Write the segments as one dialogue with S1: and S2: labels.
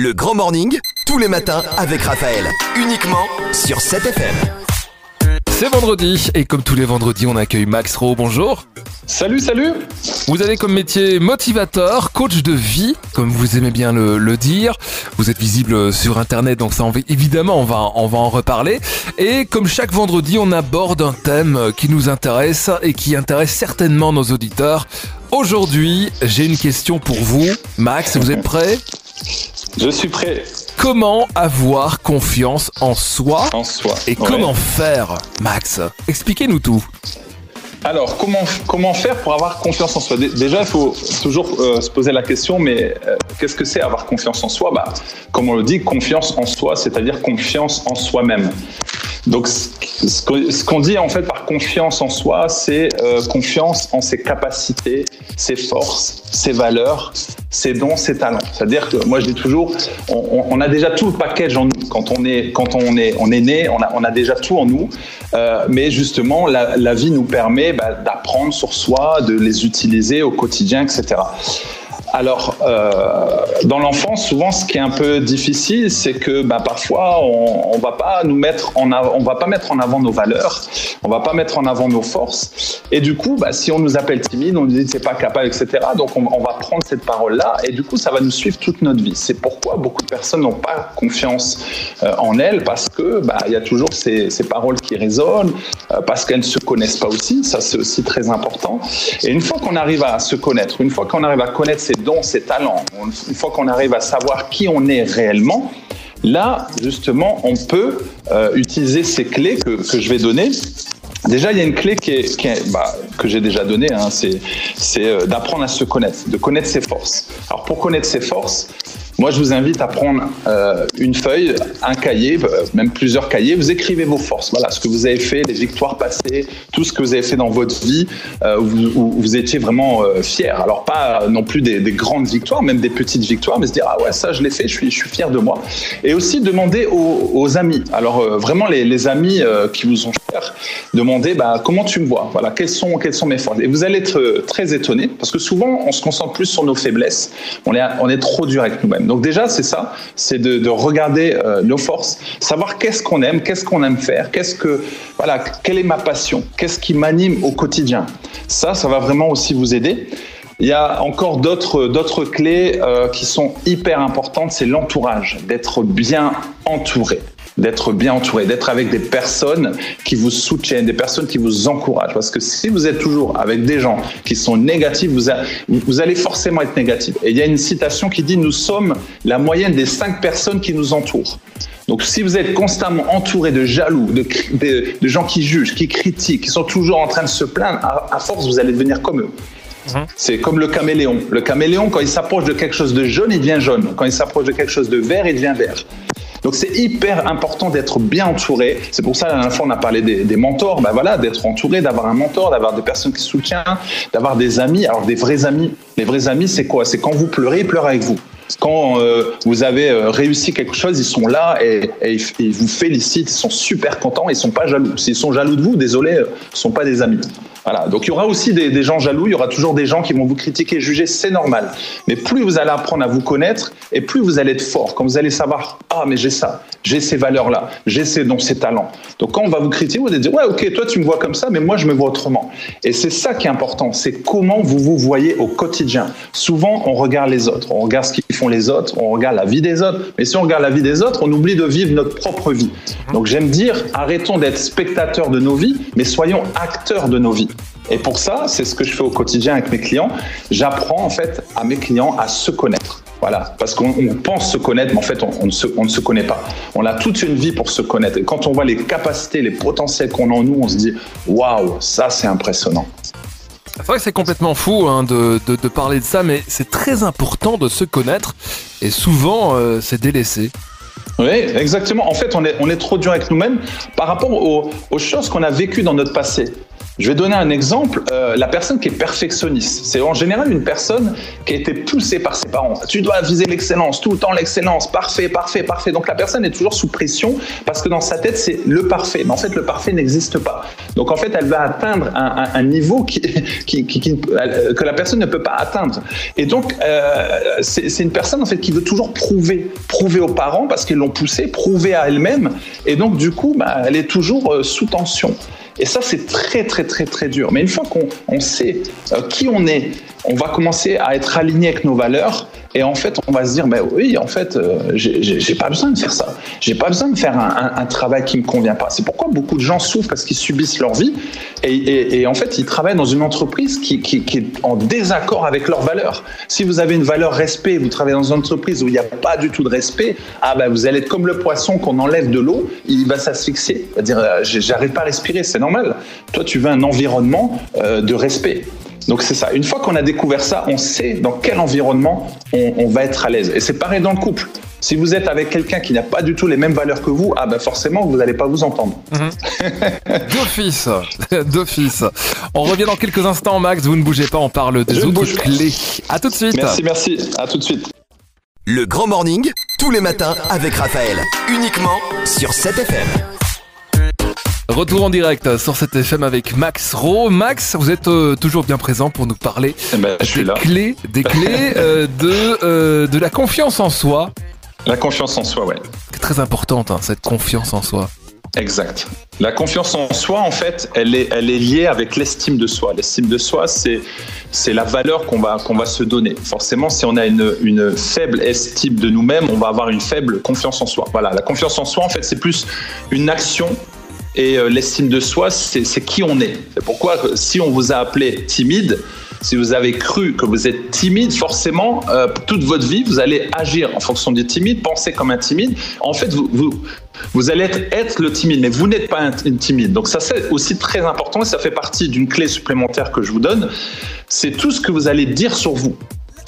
S1: Le Grand Morning, tous les matins avec Raphaël. Uniquement sur 7FM.
S2: C'est vendredi et comme tous les vendredis, on accueille Max Rowe. Bonjour.
S3: Salut, salut
S2: Vous avez comme métier motivateur, coach de vie, comme vous aimez bien le, le dire. Vous êtes visible sur Internet, donc ça, on va- évidemment, on va, on va en reparler. Et comme chaque vendredi, on aborde un thème qui nous intéresse et qui intéresse certainement nos auditeurs. Aujourd'hui, j'ai une question pour vous. Max, vous êtes prêt?
S3: Je suis prêt
S2: Comment avoir confiance en soi
S3: en soi.
S2: et
S3: Ouais.
S2: comment faire, Max Expliquez-nous tout.
S3: Alors, comment, comment faire pour avoir confiance en soi? Dé- Déjà, il faut toujours euh, se poser la question, mais euh, qu'est-ce que c'est avoir confiance en soi? Bah, Comme on le dit, confiance en soi, c'est-à-dire confiance en soi-même. Donc, ce qu'on dit en fait par confiance en soi, c'est euh, confiance en ses capacités, ses forces, ses valeurs, ses dons, ses talents. C'est-à-dire que moi je dis toujours, on, on- on a déjà tout le package en nous. Quand on est, quand on est, on est né, on a, on a déjà tout en nous. Euh, mais justement, la, la vie nous permet bah, d'apprendre sur soi, de les utiliser au quotidien, etc. Alors, euh, dans l'enfance, souvent, ce qui est un peu difficile, c'est que bah, parfois, on, on va pas nous mettre en avant, on va pas mettre en avant nos valeurs, on va pas mettre en avant nos forces, et du coup, bah, si on nous appelle timide, on nous dit c'est pas capable, etc. Donc, on, on va prendre cette parole-là, et du coup, ça va nous suivre toute notre vie. C'est pourquoi beaucoup de personnes n'ont pas confiance euh, en elles, parce que bah, il y a toujours ces, ces paroles qui résonnent, euh, parce qu'elles ne se connaissent pas aussi. Ça, c'est aussi très important. Et une fois qu'on arrive à se connaître, une fois qu'on arrive à connaître ses dons, ses talents, une fois qu'on arrive à savoir qui on est réellement, là, justement, on peut euh, utiliser ces clés que, que je vais donner. Déjà, il y a une clé qui est, bah, que j'ai déjà donnée, hein, c'est c'est, euh, d'apprendre à se connaître, de connaître ses forces. Alors, pour connaître ses forces, moi, je vous invite à prendre euh, une feuille, un cahier, euh, même plusieurs cahiers. Vous écrivez vos forces. Voilà, ce que vous avez fait, les victoires passées, tout ce que vous avez fait dans votre vie, euh, où, vous, étiez vraiment euh, fier. Alors, pas non plus des, des grandes victoires, même des petites victoires, mais se dire ah ouais, ça je l'ai fait, je suis, fier de moi. Et aussi demander aux, amis. Alors vraiment les, amis qui vous sont chers, demander bah, comment tu me vois? Voilà, quelles sont quelles sont mes forces? Et vous allez être très étonné parce que souvent on se concentre plus sur nos faiblesses. On est on est trop dur avec nous-mêmes. Donc déjà c'est ça, c'est de, de regarder euh, nos forces, savoir qu'est-ce qu'on aime, qu'est-ce qu'on aime faire, qu'est-ce que voilà, quelle est ma passion, qu'est-ce qui m'anime au quotidien. Ça, ça va vraiment aussi vous aider. Il y a encore d'autres d'autres clés euh, qui sont hyper importantes, c'est l'entourage, d'être bien entouré d'être bien entouré, d'être avec des personnes qui vous soutiennent, des personnes qui vous encouragent. Parce que si vous êtes toujours avec des gens qui sont négatifs, vous, a- vous allez forcément être négatif. Et il y a une citation qui dit Nous sommes la moyenne des cinq personnes qui nous entourent. Donc, si vous êtes constamment entouré de jaloux, de, cri- de, de gens qui jugent, qui critiquent, qui sont toujours en train de se plaindre, à, à force, vous allez devenir comme eux. C'est comme le caméléon. Le caméléon, quand il s'approche de quelque chose de jaune, il devient jaune. Quand il s'approche de quelque chose de vert, il devient vert. Donc c'est hyper important d'être bien entouré. C'est pour ça, la dernière fois, on a parlé des, mentors. Ben voilà, d'être entouré, d'avoir un mentor, d'avoir des personnes qui soutiennent, d'avoir des amis. Alors des vrais amis. Les vrais amis, c'est quoi? C'est quand vous pleurez, ils pleurent avec vous. Quand euh, vous avez euh, réussi quelque chose, ils sont là et, ils, vous félicitent, ils sont super contents, ils sont pas jaloux. S'ils sont jaloux de vous, désolé, euh, ce sont pas des amis. Voilà. Donc il y aura aussi des, gens jaloux, il y aura toujours des gens qui vont vous critiquer, juger, c'est normal. Mais plus vous allez apprendre à vous connaître et plus vous allez être fort. Quand vous allez savoir, ah mais j'ai ça, j'ai ces valeurs-là, j'ai ces dons, ces talents. Donc quand on va vous critiquer, vous allez dire, ouais ok, toi tu me vois comme ça, mais moi je me vois autrement. Et c'est ça qui est important, c'est comment vous vous voyez au quotidien. Souvent on regarde les autres, on regarde ce qu'ils font les autres, on regarde la vie des autres. Mais si on regarde la vie des autres, on oublie de vivre notre propre vie. Donc j'aime dire, arrêtons d'être spectateurs de nos vies, mais soyons acteurs de nos vies. Et pour ça, c'est ce que je fais au quotidien avec mes clients. J'apprends en fait à mes clients à se connaître. Voilà, parce qu'on on pense se connaître, mais en fait, on, on ne se, on ne se connaît pas. On a toute une vie pour se connaître. Et quand on voit les capacités, les potentiels qu'on a en nous, on se dit waouh, ça c'est impressionnant.
S2: C'est vrai que c'est complètement fou hein, de, de- de parler de ça, mais c'est très important de se connaître et souvent euh, c'est délaissé.
S3: Oui, exactement. En fait, on est, on est trop dur avec nous-mêmes par rapport aux, aux choses qu'on a vécues dans notre passé. Je vais donner un exemple. Euh, la personne qui est perfectionniste, c'est en général une personne qui a été poussée par ses parents. Tu dois viser l'excellence, tout le temps l'excellence, parfait, parfait, parfait. Donc la personne est toujours sous pression parce que dans sa tête, c'est le parfait. Mais en fait, le parfait n'existe pas. Donc en fait, elle va atteindre un, niveau qui, qui, que la personne ne peut pas atteindre. Et donc, euh, c'est une personne en fait qui veut toujours prouver, prouver aux parents parce qu'ils l'ont poussée, prouver à elle-même. Et donc, du coup, bah, elle est toujours euh, sous tension. Et ça, c'est très, très, très, très dur. Mais une fois qu'on sait euh, qui on est, on va commencer à être aligné avec nos valeurs et en fait, on va se dire, ben oui, en fait, euh, j'ai pas besoin de faire ça. J'ai pas besoin de faire un, travail qui me convient pas. C'est pourquoi beaucoup de gens souffrent parce qu'ils subissent leur vie et, en fait, ils travaillent dans une entreprise qui, est en désaccord avec leurs valeurs. Si vous avez une valeur respect, vous travaillez dans une entreprise où il n'y a pas du tout de respect, ah ben vous allez être comme le poisson qu'on enlève de l'eau, il va s'asphyxier. Va dire, euh, j'arrive pas à respirer, c'est normal. Toi, tu veux un environnement euh, de respect. Donc c'est ça. Une fois qu'on a découvert ça, on sait dans quel environnement on, va être à l'aise. Et c'est pareil dans le couple. Si vous êtes avec quelqu'un qui n'a pas du tout les mêmes valeurs que vous, ah ben forcément vous n'allez pas vous entendre.
S2: Mhm. D'office, d'office. On revient dans quelques instants, Max. Vous ne bougez pas, on parle des autres clés. À tout de suite.
S3: Merci, merci. À tout de suite.
S1: Le Grand Morning, tous les matins avec Raphaël, uniquement sur 7FM.
S2: Retour en direct sur cette FM avec Max Ro. Max, vous êtes euh, toujours bien présent pour nous parler
S3: eh ben, je suis
S2: des
S3: là.
S2: clés, des clés euh, de, euh, de la confiance en soi.
S3: La confiance en soi, ouais.
S2: C'est très importante, hein, cette confiance en soi.
S3: Exact. La confiance en soi, en fait, elle est, elle est liée avec l'estime de soi. L'estime de soi, c'est, c'est la valeur qu'on va, qu'on va se donner. Forcément, si on a une, une faible estime de nous-mêmes, on va avoir une faible confiance en soi. Voilà, la confiance en soi, en fait, c'est plus une action et euh, l'estime de soi, c'est qui on est. C'est pourquoi si on vous a appelé timide, si vous avez cru que vous êtes timide, forcément, euh, toute votre vie, vous allez agir en fonction du timide, penser comme un timide. En fait, vous, vous, allez être, être, le timide, mais vous n'êtes pas un, timide. Donc ça, c'est aussi très important et ça fait partie d'une clé supplémentaire que je vous donne. C'est tout ce que vous allez dire sur vous.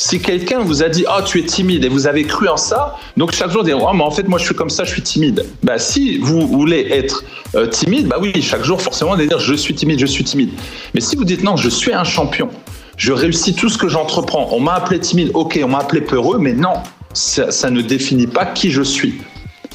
S3: Si quelqu'un vous a dit oh tu es timide et vous avez cru en ça, donc chaque jour dire oh mais en fait moi je suis comme ça, je suis timide. Bah si vous voulez être euh, timide, bah oui chaque jour forcément de dire je suis timide, je suis timide. Mais si vous dites non je suis un champion, je réussis tout ce que j'entreprends, on m'a appelé timide, ok on m'a appelé peureux, mais non ça, ne définit pas qui je suis.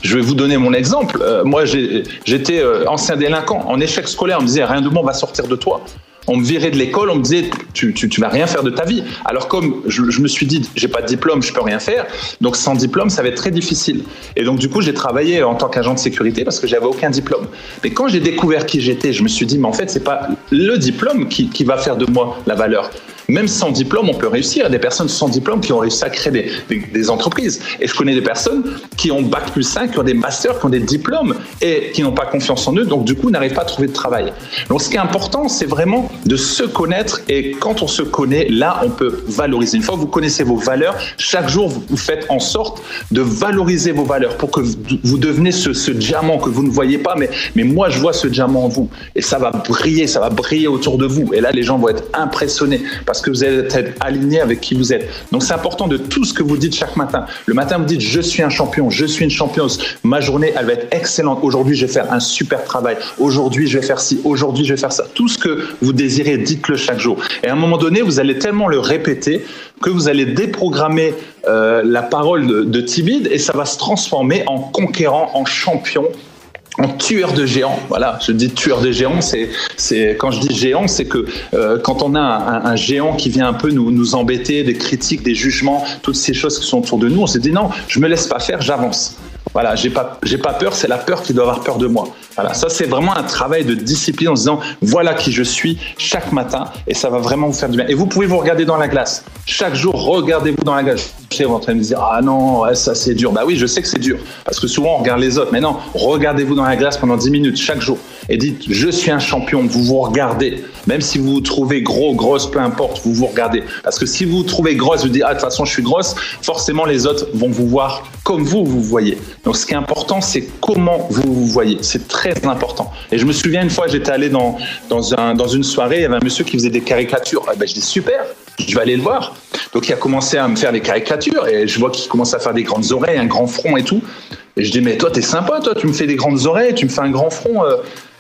S3: Je vais vous donner mon exemple. Euh, moi, j'étais euh, ancien délinquant en échec scolaire. On me disait rien de bon va sortir de toi. On me virait de l'école, on me disait tu, tu, vas rien faire de ta vie. Alors comme je, me suis dit j'ai pas de diplôme, je peux rien faire, donc sans diplôme ça va être très difficile. Et donc du coup j'ai travaillé en tant qu'agent de sécurité parce que j'avais aucun diplôme. Mais quand j'ai découvert qui j'étais, je me suis dit mais en fait c'est pas le diplôme qui va faire de moi la valeur. Même sans diplôme, on peut réussir. Il y a des personnes sans diplôme qui ont réussi à créer des, entreprises. Et je connais des personnes qui ont bac plus 5, qui ont des masters, qui ont des diplômes et qui n'ont pas confiance en eux, donc du coup n'arrivent pas à trouver de travail. Donc ce qui est important, c'est vraiment de se connaître et quand on se connaît, là, on peut valoriser. Une fois que vous connaissez vos valeurs, chaque jour, vous faites en sorte de valoriser vos valeurs pour que vous deveniez ce, diamant que vous ne voyez pas, mais, mais moi, je vois ce diamant en vous et ça va briller, ça va briller autour de vous. Et là, les gens vont être impressionnés que vous être aligné avec qui vous êtes. Donc c'est important de tout ce que vous dites chaque matin. Le matin, vous dites je suis un champion, je suis une championne. Ma journée, elle va être excellente. Aujourd'hui, je vais faire un super travail. Aujourd'hui, je vais faire ci. Aujourd'hui, je vais faire ça. Tout ce que vous désirez, dites-le chaque jour. Et à un moment donné, vous allez tellement le répéter que vous allez déprogrammer euh, la parole de, de timide et ça va se transformer en conquérant, en champion en tueur de géants. Voilà, je dis tueur de géants, c'est, c'est quand je dis géant, c'est que euh, quand on a un, un, géant qui vient un peu nous, nous embêter, des critiques, des jugements, toutes ces choses qui sont autour de nous, on se dit non, je me laisse pas faire, j'avance. Voilà, j'ai pas, j'ai pas peur, c'est la peur qui doit avoir peur de moi. Voilà, ça c'est vraiment un travail de discipline en se disant voilà qui je suis chaque matin et ça va vraiment vous faire du bien. Et vous pouvez vous regarder dans la glace. Chaque jour, regardez-vous dans la glace. Vous êtes en train de dire ah non, ça c'est dur. Bah oui, je sais que c'est dur parce que souvent on regarde les autres. Mais non, regardez-vous dans la glace pendant 10 minutes chaque jour et dites je suis un champion. Vous vous regardez. Même si vous vous trouvez gros, grosse, peu importe, vous vous regardez. Parce que si vous vous trouvez grosse, vous dites ah de toute façon je suis grosse, forcément les autres vont vous voir comme vous vous voyez. Donc ce qui est important, c'est comment vous vous voyez. C'est très important. Et je me souviens une fois, j'étais allé dans, dans, un, dans une soirée, il y avait un monsieur qui faisait des caricatures. Ah ben, je dis super, je vais aller le voir. Donc il a commencé à me faire des caricatures et je vois qu'il commence à faire des grandes oreilles, un grand front et tout. Et je dis mais toi t'es sympa, toi tu me fais des grandes oreilles, tu me fais un grand front. Euh.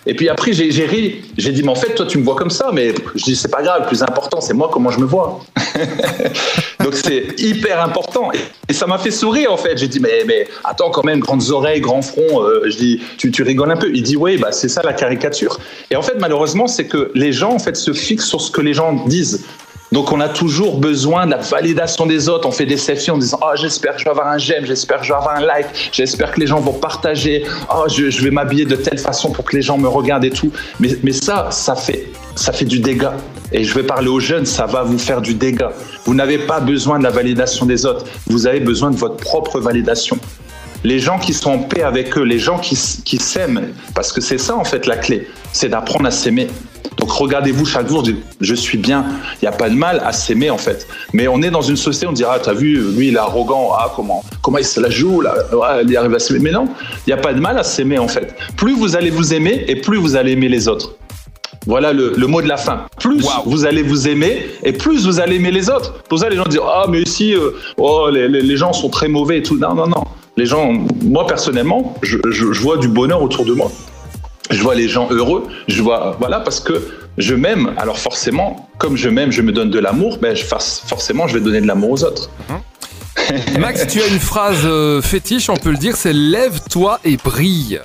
S3: Et puis après, j'ai ri. J'ai dit, mais en fait, toi, tu me vois comme ça. Mais je dis, c'est pas grave. Le plus important, c'est moi, comment je me vois. Donc, c'est hyper important. Et ça m'a fait sourire, en fait. J'ai dit, mais, attends, quand même, grandes oreilles, grand front. Euh, je dis, tu, tu rigoles un peu. Il dit, oui, bah, c'est ça la caricature. Et en fait, malheureusement, c'est que les gens, en fait, se fixent sur ce que les gens disent. Donc on a toujours besoin de la validation des autres. On fait des selfies en disant oh j'espère que je vais avoir un j'aime, j'espère que je vais avoir un like, j'espère que les gens vont partager. Oh je, vais m'habiller de telle façon pour que les gens me regardent et tout. Mais, mais ça ça fait ça fait du dégât. Et je vais parler aux jeunes, ça va vous faire du dégât. Vous n'avez pas besoin de la validation des autres. Vous avez besoin de votre propre validation les gens qui sont en paix avec eux, les gens qui, qui s'aiment, parce que c'est ça en fait la clé, c'est d'apprendre à s'aimer. Donc regardez-vous chaque jour, je suis bien. Il n'y a pas de mal à s'aimer en fait. Mais on est dans une société, on dira, t'as vu, lui il est arrogant, ah comment, comment il se la joue là, il arrive à s'aimer. Mais non, il n'y a pas de mal à s'aimer en fait. Plus vous allez vous aimer et plus vous allez aimer les autres. Voilà le, mot de la fin. Plus vous allez vous aimer et plus vous allez aimer les autres. Pour ça, les gens disent Ah, mais si, euh, oh, les, gens sont très mauvais et tout. Non, non, non. Les gens, moi personnellement, je vois du bonheur autour de moi je vois les gens heureux, je vois, voilà, parce que je m'aime. Alors forcément, comme je m'aime, je me donne de l'amour, ben, forcément, je vais donner de l'amour aux autres.
S2: Max, tu as une phrase euh, fétiche, on peut le dire, c'est lève-toi et brille.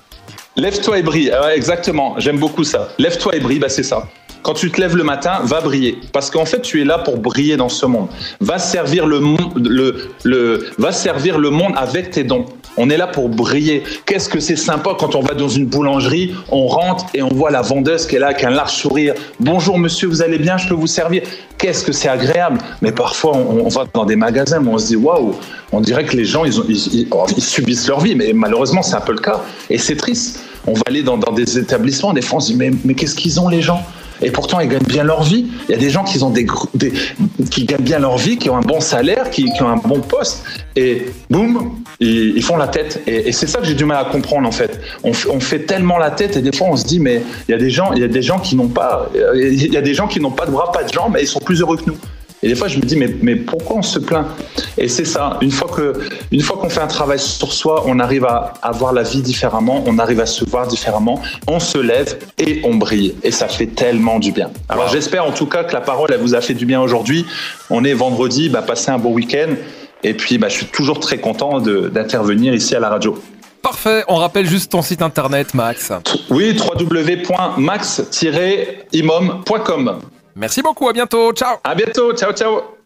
S3: Lève-toi et brille, ah exactement, j'aime beaucoup ça. Lève-toi et brille, bah c'est ça. Quand tu te lèves le matin, va briller. Parce qu'en fait, tu es là pour briller dans ce monde. Va servir le, le, le, va servir le monde avec tes dons. On est là pour briller. Qu'est-ce que c'est sympa quand on va dans une boulangerie, on rentre et on voit la vendeuse qui est là avec un large sourire. Bonjour monsieur, vous allez bien, je peux vous servir. Qu'est-ce que c'est agréable. Mais parfois, on, va dans des magasins où on se dit waouh, on dirait que les gens, ils, ils, subissent leur vie. Mais malheureusement, c'est un peu le cas. Et c'est triste. On va aller dans, des établissements, on se dit mais qu'est-ce qu'ils ont les gens? Et pourtant ils gagnent bien leur vie. Il y a des gens qui ont des, qui gagnent bien leur vie, qui ont un bon salaire, qui, ont un bon poste, et boum, ils, font la tête. Et, c'est ça que j'ai du mal à comprendre en fait. On, fait tellement la tête et des fois on se dit mais il y a des gens, il y a des gens qui n'ont pas, il y a des gens qui n'ont pas de bras, pas de jambes, mais ils sont plus heureux que nous. Et des fois, je me dis, mais, mais pourquoi on se plaint? Et c'est ça, une fois que, une fois qu'on fait un travail sur soi, on arrive à, avoir la vie différemment, on arrive à se voir différemment, on se lève et on brille. Et ça fait tellement du bien. Alors j'espère en tout cas que la parole, elle vous a fait du bien aujourd'hui. On est vendredi, bah, passez un bon week-end. Et puis, bah, je suis toujours très content d'intervenir ici à la radio.
S2: Parfait, on rappelle juste ton site internet, Max.
S3: Oui, www.max-imom.com.
S2: Merci beaucoup, à bientôt, ciao.
S3: À bientôt, ciao ciao